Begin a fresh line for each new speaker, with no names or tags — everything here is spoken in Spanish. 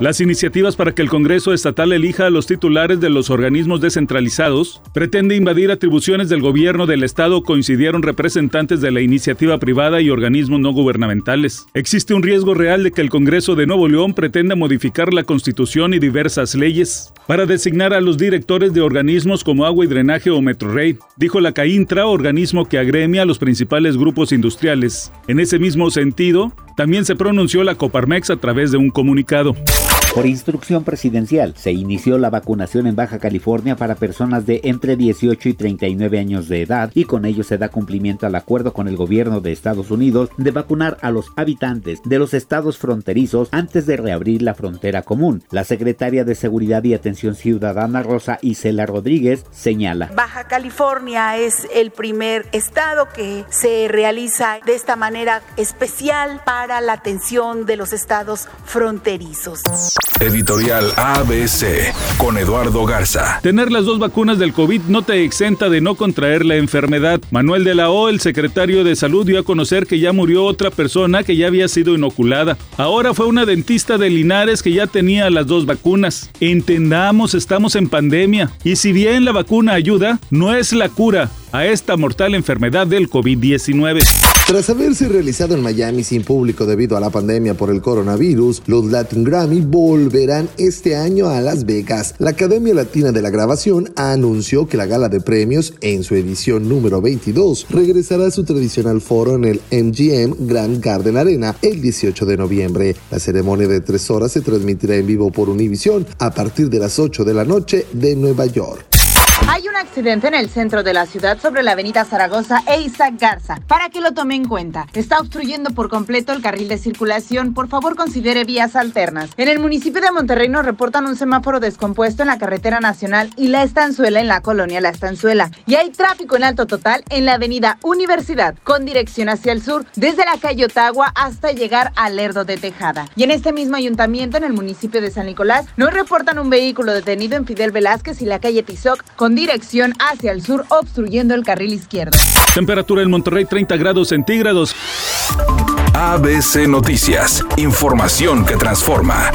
Las iniciativas para que el Congreso Estatal elija a los titulares de los organismos descentralizados pretende invadir atribuciones del gobierno del Estado, coincidieron representantes de la iniciativa privada y organismos no gubernamentales. Existe un riesgo real de que el Congreso de Nuevo León pretenda modificar la Constitución y diversas leyes para designar a los directores de organismos como Agua y Drenaje o Metrorrey, dijo la CAINTRA, organismo que agremia a los principales grupos industriales. En ese mismo sentido, también se pronunció la Coparmex a través de un comunicado.
Por instrucción presidencial, se inició la vacunación en Baja California para personas de entre 18 y 39 años de edad y con ello se da cumplimiento al acuerdo con el gobierno de Estados Unidos de vacunar a los habitantes de los estados fronterizos antes de reabrir la frontera común. La secretaria de Seguridad y Atención Ciudadana Rosa Isela Rodríguez señala.
Baja California es el primer estado que se realiza de esta manera especial para la atención de los estados fronterizos.
Editorial ABC con Eduardo Garza.
Tener las dos vacunas del COVID no te exenta de no contraer la enfermedad. Manuel de la O, el secretario de Salud, dio a conocer que ya murió otra persona que ya había sido inoculada. Ahora fue una dentista de Linares que ya tenía las dos vacunas. Entendamos, estamos en pandemia. Y si bien la vacuna ayuda, no es la cura a esta mortal enfermedad del COVID-19.
Tras haberse realizado en Miami sin público debido a la pandemia por el coronavirus, los Latin Grammy volverán este año a Las Vegas. La Academia Latina de la Grabación anunció que la gala de premios, en su edición número 22, regresará a su tradicional foro en el MGM Grand Garden Arena el 18 de noviembre. La ceremonia de tres horas se transmitirá en vivo por Univision a partir de las 8 de la noche de Nueva York.
Hay un accidente en el centro de la ciudad sobre la avenida Zaragoza e Isaac Garza. Para que lo tome en cuenta, está obstruyendo por completo el carril de circulación. Por favor, considere vías alternas. En el municipio de Monterrey nos reportan un semáforo descompuesto en la carretera nacional y la estanzuela en la colonia La Estanzuela. Y hay tráfico en alto total en la avenida Universidad, con dirección hacia el sur, desde la calle Otagua hasta llegar al Lerdo de Tejada. Y en este mismo ayuntamiento, en el municipio de San Nicolás, nos reportan un vehículo detenido en Fidel Velázquez y la calle Tizoc con dirección hacia el sur, obstruyendo el carril izquierdo.
Temperatura en Monterrey 30 grados centígrados.
ABC Noticias, información que transforma.